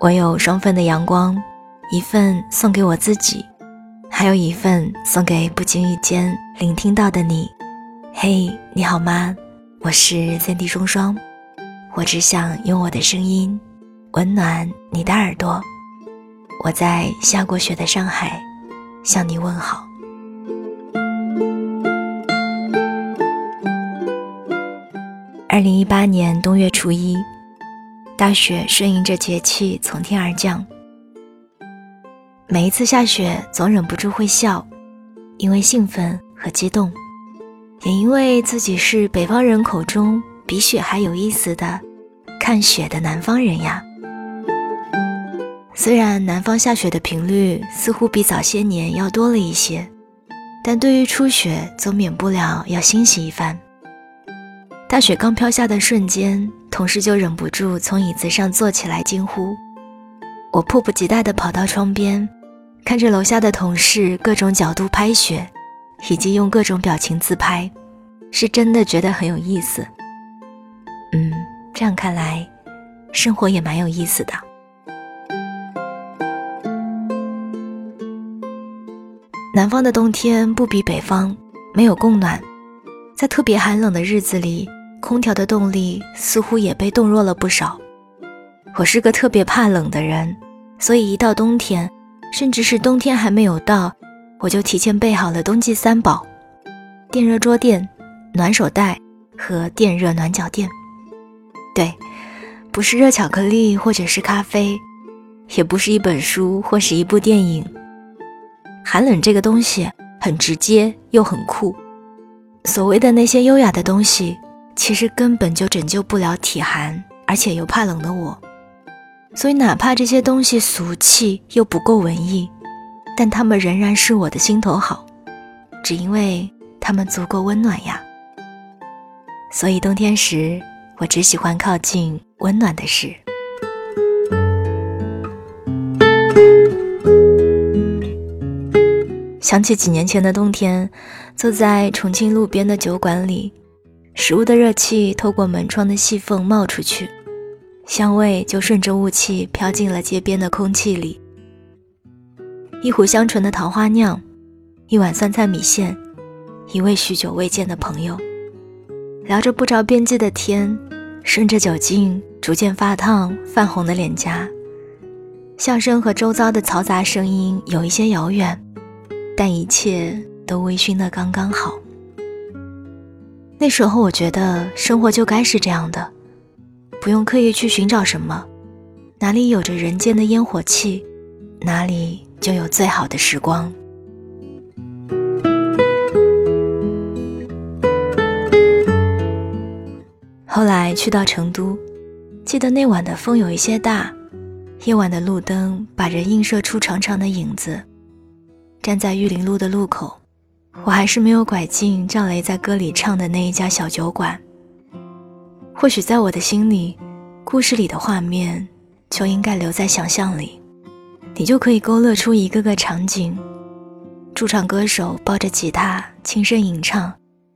我有双份的阳光，一份送给我自己，还有一份送给不经意间聆听到的你。嘿，你好吗？我是三 D 双双，我只想用我的声音温暖你的耳朵。我在下过雪的上海向你问好。二零一八年冬月初一，大雪顺应着节气从天而降。每一次下雪，总忍不住会笑，因为兴奋和激动，也因为自己是北方人口中比雪还有意思的看雪的南方人呀。虽然南方下雪的频率似乎比早些年要多了一些，但对于初雪，总免不了要欣喜一番。大雪刚飘下的瞬间，同事就忍不住从椅子上坐起来惊呼。我迫不及待地跑到窗边，看着楼下的同事各种角度拍雪，以及用各种表情自拍，是真的觉得很有意思。嗯，这样看来，生活也蛮有意思的。南方的冬天不比北方，没有供暖，在特别寒冷的日子里，空调的动力似乎也被冻弱了不少。我是个特别怕冷的人，所以一到冬天，甚至是冬天还没有到，我就提前备好了冬季三宝：电热桌垫、暖手袋和电热暖脚垫。对，不是热巧克力或者是咖啡，也不是一本书或是一部电影。寒冷这个东西很直接又很酷，所谓的那些优雅的东西，其实根本就拯救不了体寒而且又怕冷的我。所以哪怕这些东西俗气又不够文艺，但它们仍然是我的心头好，只因为它们足够温暖呀。所以冬天时，我只喜欢靠近温暖的事。想起几年前的冬天，坐在重庆路边的酒馆里，食物的热气透过门窗的细缝冒出去，香味就顺着雾气飘进了街边的空气里。一壶香醇的桃花酿，一碗酸菜米线，一位许久未见的朋友，聊着不着边际的天，顺着酒劲逐渐发烫泛红的脸颊，笑声和周遭的嘈杂声音有一些遥远。但一切都微醺的刚刚好。那时候我觉得生活就该是这样的，不用刻意去寻找什么，哪里有着人间的烟火气，哪里就有最好的时光。后来去到成都，记得那晚的风有一些大，夜晚的路灯把人映射出长长的影子。站在玉林路的路口，我还是没有拐进赵雷在歌里唱的那一家小酒馆。或许在我的心里，故事里的画面就应该留在想象里，你就可以勾勒出一个个场景：驻场歌手抱着吉他轻声吟唱，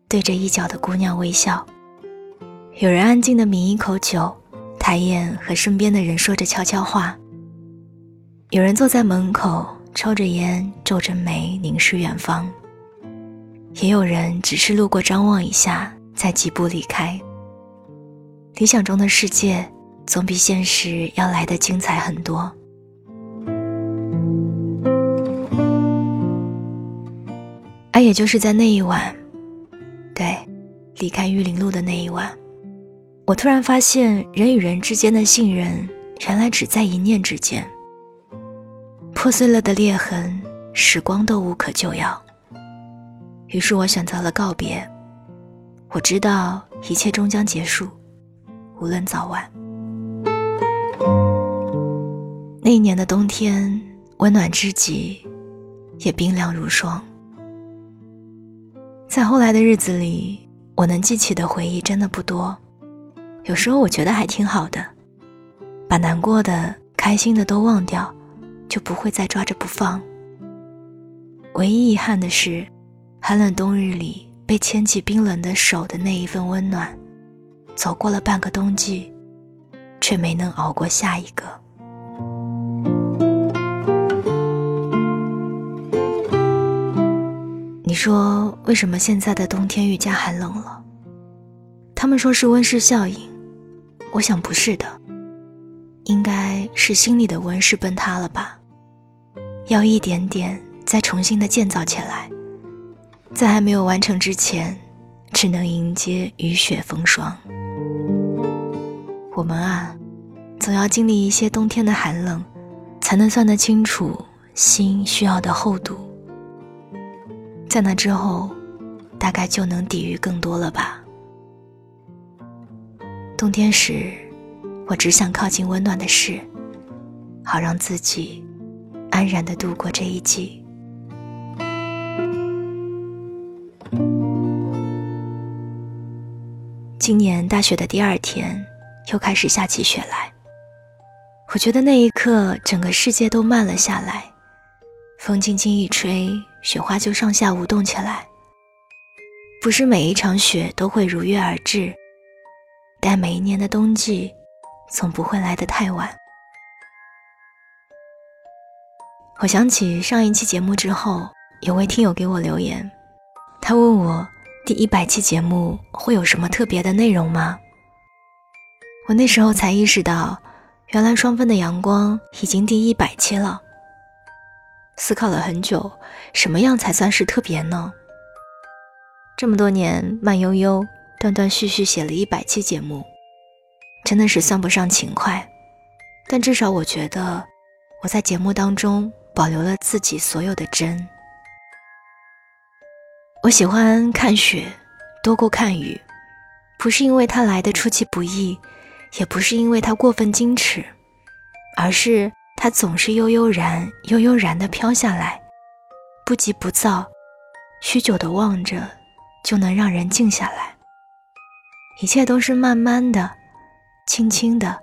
对着一角的姑娘微笑；有人安静的抿一口酒，抬眼和身边的人说着悄悄话；有人坐在门口。抽着烟，皱着眉，凝视远方。也有人只是路过，张望一下，再疾步离开。理想中的世界，总比现实要来的精彩很多。而也就是在那一晚，对，离开玉林路的那一晚，我突然发现，人与人之间的信任，原来只在一念之间。破碎了的裂痕，时光都无可救药。于是我选择了告别。我知道一切终将结束，无论早晚。那一年的冬天，温暖至极，也冰凉如霜。在后来的日子里，我能记起的回忆真的不多。有时候我觉得还挺好的，把难过的、开心的都忘掉。就不会再抓着不放。唯一遗憾的是，寒冷冬日里被牵起冰冷的手的那一份温暖走过了半个冬季却没能熬过下一个。你说为什么现在的冬天愈加寒冷了？他们说是温室效应我想不是的应该是心里的温室崩塌了吧？要一点点再重新的建造起来在还没有完成之前，只能迎接雨雪风霜。我们啊，总要经历一些冬天的寒冷，才能算得清楚心需要的厚度。在那之后，大概就能抵御更多了吧。冬天时，我只想靠近温暖的事，好让自己安然的度过这一季。今年大雪的第二天。又开始下起雪来，我觉得那一刻整个世界都慢了下来，风轻轻一吹，雪花就上下舞动起来。不是每一场雪都会如约而至，但每一年的冬季，总不会来得太晚。我想起上一期节目之后，有位听友给我留言，他问我第一百期节目会有什么特别的内容吗？我那时候才意识到，原来双份的阳光已经第一百期了。思考了很久，什么样才算是特别呢？这么多年慢悠悠、断断续续写了一百期节目，真的是算不上勤快，但至少我觉得我在节目当中保留了自己所有的真。我喜欢看雪多过看雨，不是因为它来的出其不意。也不是因为它过分矜持，而是它总是悠悠然、悠悠然地飘下来，不急不躁，许久的望着，就能让人静下来。一切都是慢慢的、轻轻的，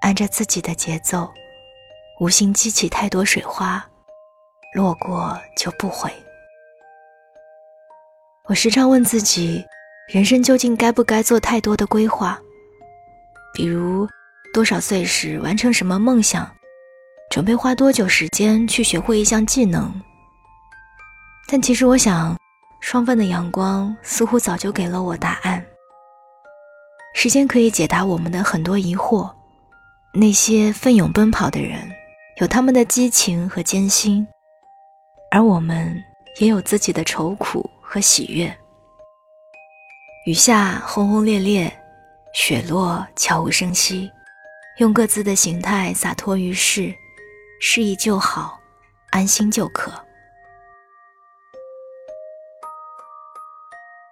按着自己的节奏，无心激起太多水花，落过就不回。我时常问自己，人生究竟该不该做太多的规划？比如，多少岁时完成什么梦想，准备花多久时间去学会一项技能。但其实我想，双份的阳光似乎早就给了我答案。时间可以解答我们的很多疑惑。那些奋勇奔跑的人，有他们的激情和艰辛，而我们也有自己的愁苦和喜悦。雨下轰轰烈烈。雪落悄无声息，用各自的形态洒脱于世，适意就好，安心就可。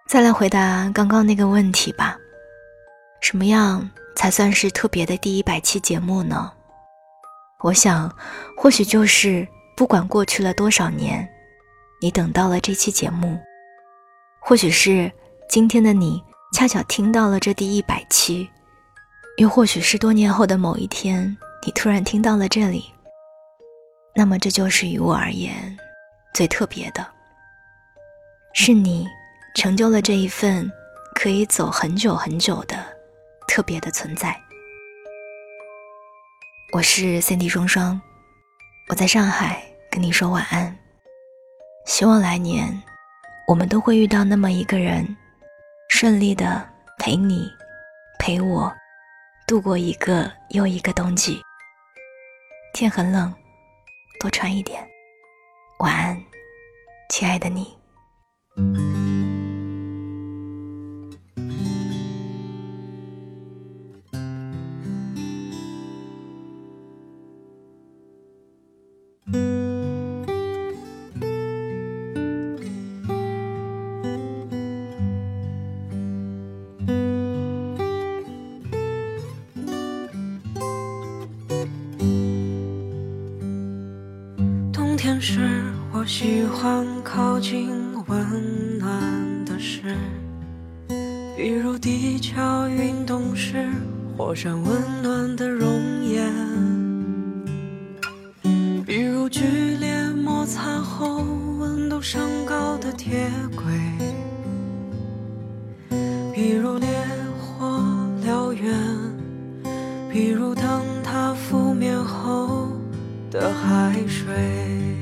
再来回答刚刚那个问题吧：什么样才算是特别的第一百期节目呢？我想，或许就是不管过去了多少年，你等到了这期节目；或许是今天的你。恰巧听到了这第一百期，又或许是多年后的某一天，你突然听到了这里。那么这就是于我而言最特别的，是你成就了这一份可以走很久很久的特别的存在。我是 Cindy 双双，我在上海跟你说晚安。希望来年我们都会遇到那么一个人。顺利的陪你，陪我度过一个又一个冬季。天很冷，多穿一点。晚安，亲爱的你。喜欢靠近温暖的事，比如地壳运动时火山温暖的熔岩，比如剧烈摩擦后温度升高的铁轨，比如烈火燎原，比如灯塔覆灭后的海水。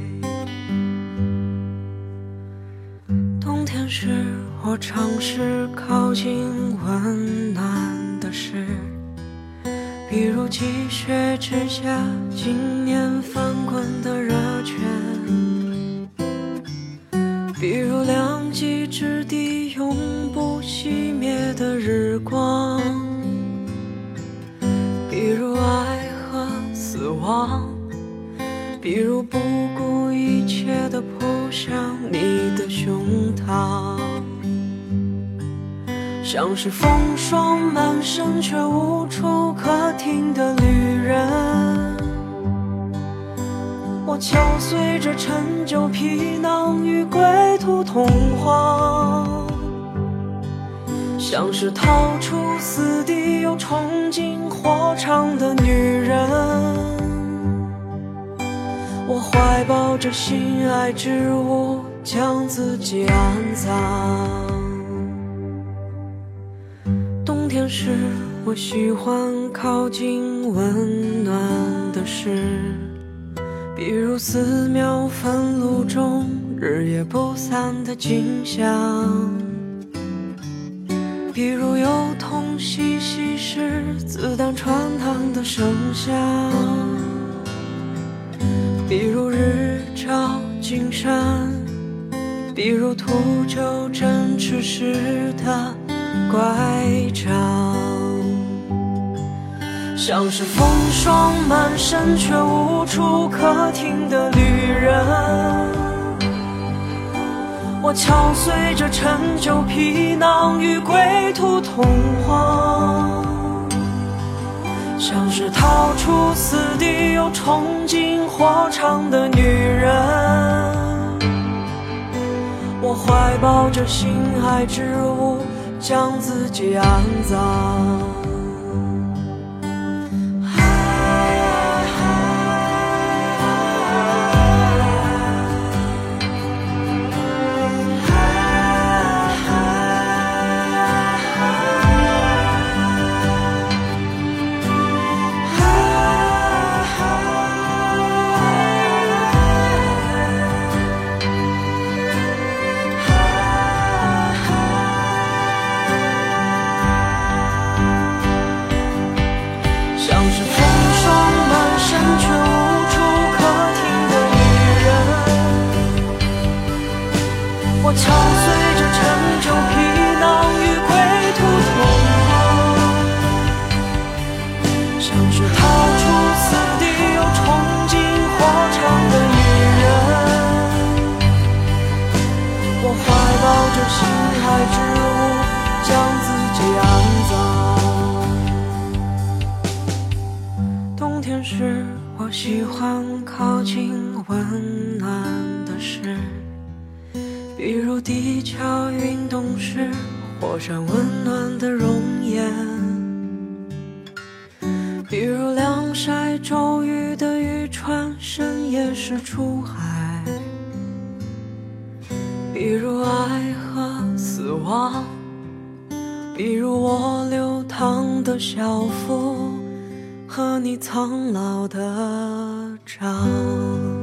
我尝试靠近温暖的事，比如积雪之下经年翻滚的热泉，比如两极之地永不熄灭的日光，比如爱和死亡，比如不顾一切的扑向你的胸膛，像是风霜满身却无处可停的旅人。我敲碎这陈旧皮囊与归途同往，像是逃出死地又冲进火场的女人。我怀抱着心爱之物，将自己安葬。是，我喜欢靠近温暖的事。比如寺庙焚炉中日夜不散的景象，比如幼童嬉戏时子弹穿堂的声响，比如日照金山，比如秃鹫振翅时的乖张。像是风霜满身却无处可停的旅人，我敲碎这陈旧皮囊与归途同往，像是逃出死地又冲进火场的女人，我怀抱着心爱之物，将自己安葬。地壳运动时火山温暖的熔岩，比如晾晒骤雨的渔船深夜时出海，比如爱和死亡，比如我流淌的小腹。和你苍老的掌。